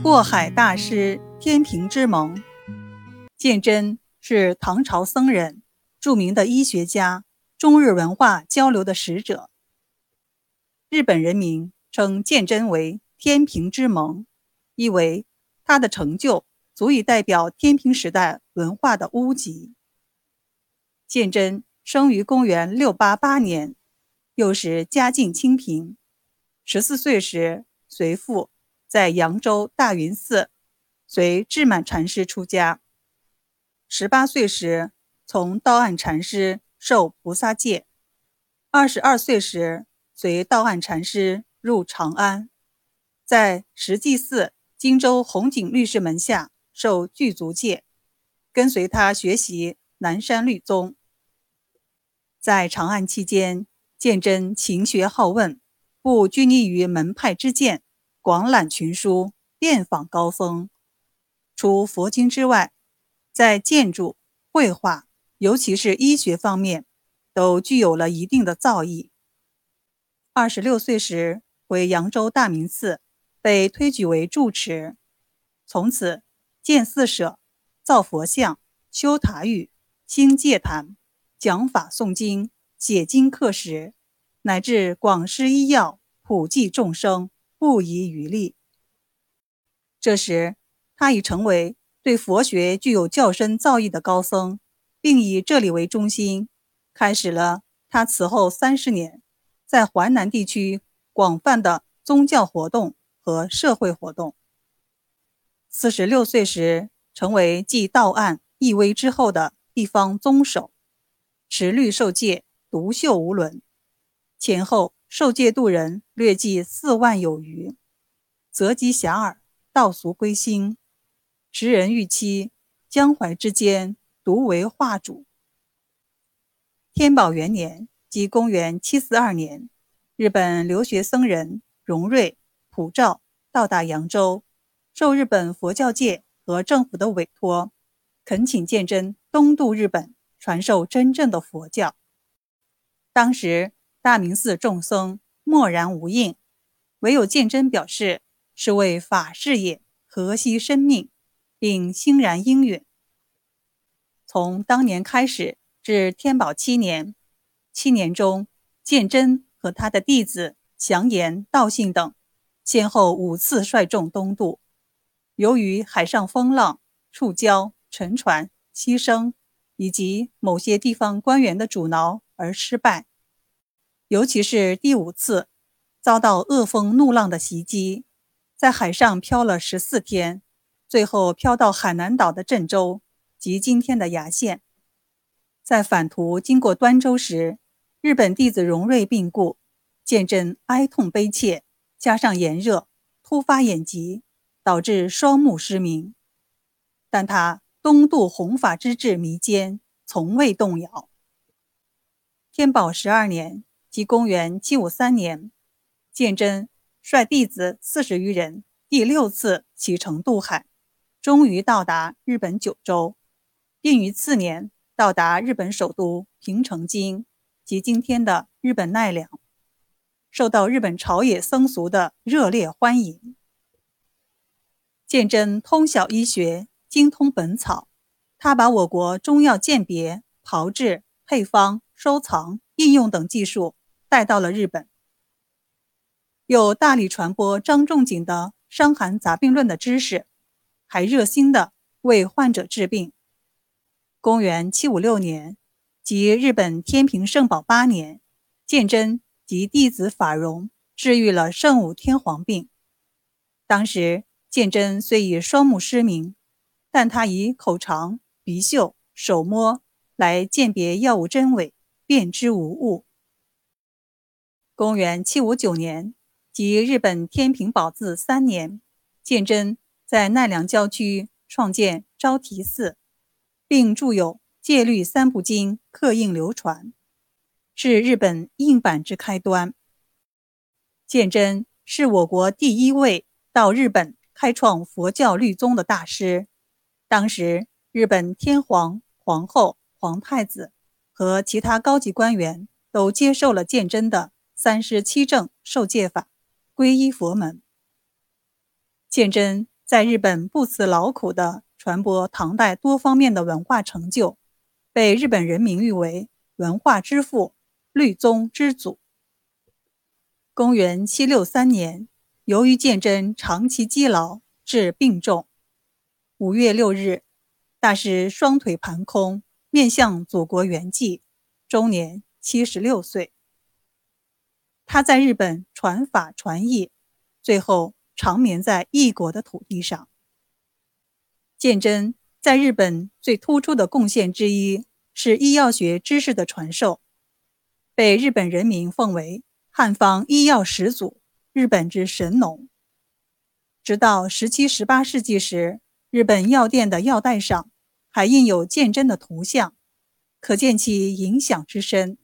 过海大师天平之盟。鉴真是唐朝僧人，著名的医学家，中日文化交流的使者。日本人民称鉴真为天平之盟，意为他的成就足以代表天平时代文化的屋脊。鉴真生于公元六八八年，幼时家境清贫，十四岁时随父。在扬州大云寺随智满禅师出家。十八岁时，从道岸禅师受菩萨戒。二十二岁时，随道岸禅师入长安，在石济寺荆州红景律师门下受具足戒，跟随他学习南山律宗。在长安期间，鉴真勤学好问，不拘泥于门派之见。广览群书，遍访高僧。除佛经之外，在建筑、绘画，尤其是医学方面，都具有了一定的造诣。二十六岁时，回扬州大明寺，被推举为住持。从此建寺舍、造佛像、修塔宇、兴戒坛、讲法诵经、写经刻石，乃至广施医药，普济众生。不遗余力。这时，他已成为对佛学具有较深造诣的高僧，并以这里为中心，开始了他此后三十年在淮南地区广泛的宗教活动和社会活动。四十六岁时，成为继道案、义威之后的地方宗首，持律受戒，独秀无伦，前后。受戒度人略计四万有余，择吉遐迩，道俗归心，时人欲期，江淮之间独为画主。天宝元年，即公元七四二年，日本留学僧人荣瑞、普照到达扬州，受日本佛教界和政府的委托，恳请鉴真东渡日本，传授真正的佛教。当时。大明寺众僧默然无应，唯有鉴真表示是为法事业，何惜生命，并欣然应允。从当年开始至天宝七年，七年中，鉴真和他的弟子祥言、道信等，先后五次率众东渡。由于海上风浪、触礁、沉船、牺牲，以及某些地方官员的阻挠而失败。尤其是第五次遭到恶风怒浪的袭击，在海上漂了十四天，最后漂到海南岛的郑州及今天的崖县。在返途经过端州时，日本弟子荣瑞病故，见真哀痛悲切，加上炎热，突发眼疾，导致双目失明。但他东渡弘法之志弥坚，从未动摇。天宝十二年。即公元七五三年，鉴真率弟子四十余人，第六次启程渡海，终于到达日本九州，并于次年到达日本首都平城京及今天的日本奈良，受到日本朝野僧俗的热烈欢迎。鉴真通晓医学，精通本草，他把我国中药鉴别、炮制、配方、收藏、应用等技术。带到了日本，又大力传播张仲景的《伤寒杂病论》的知识，还热心的为患者治病。公元七五六年，即日本天平圣保八年，鉴真及弟子法荣治愈了圣武天皇病。当时鉴真虽已双目失明，但他以口尝、鼻嗅、手摸来鉴别药物真伪，辨知无误。公元七五九年，即日本天平宝字三年，鉴真在奈良郊区创建昭提寺，并著有《戒律三部经》刻印流传，是日本印版之开端。鉴真是我国第一位到日本开创佛教律宗的大师。当时，日本天皇、皇后、皇太子和其他高级官员都接受了鉴真的。三十七正受戒法，皈依佛门。鉴真在日本不辞劳苦地传播唐代多方面的文化成就，被日本人民誉为文化之父、律宗之祖。公元七六三年，由于鉴真长期积劳，致病重。五月六日，大师双腿盘空，面向祖国圆寂，终年七十六岁。他在日本传法传艺，最后长眠在异国的土地上。鉴真在日本最突出的贡献之一是医药学知识的传授，被日本人民奉为。汉方医药始祖，日本之神农。直到十七、十八世纪时，日本药店的药袋上还印有鉴真的图像，可见其影响之深。